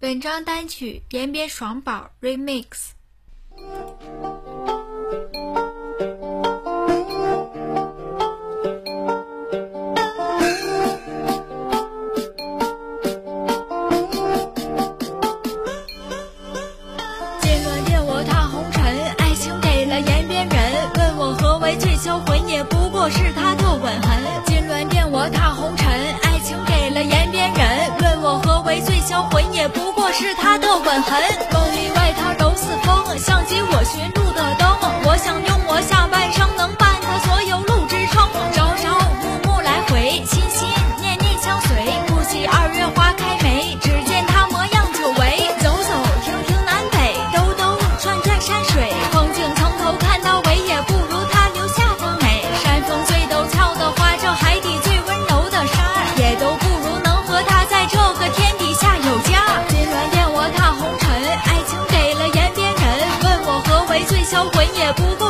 本张单曲延边爽宝 Remix。金銮殿我踏红尘，爱情给了延边人。问我何为最销魂，也不过是他最销魂，也不过是他的吻痕。梦里外他都似风，像极我寻路的灯。我想用我下半生能伴他所有路支撑。朝朝暮暮来回，心心念念相随。不喜二月花开梅，只见他模样久违。走走停停南北，兜兜转转山水。风景从头看到尾，也不如他留下的美。山峰最陡峭的花，这海底最温柔的沙，也都魂，也不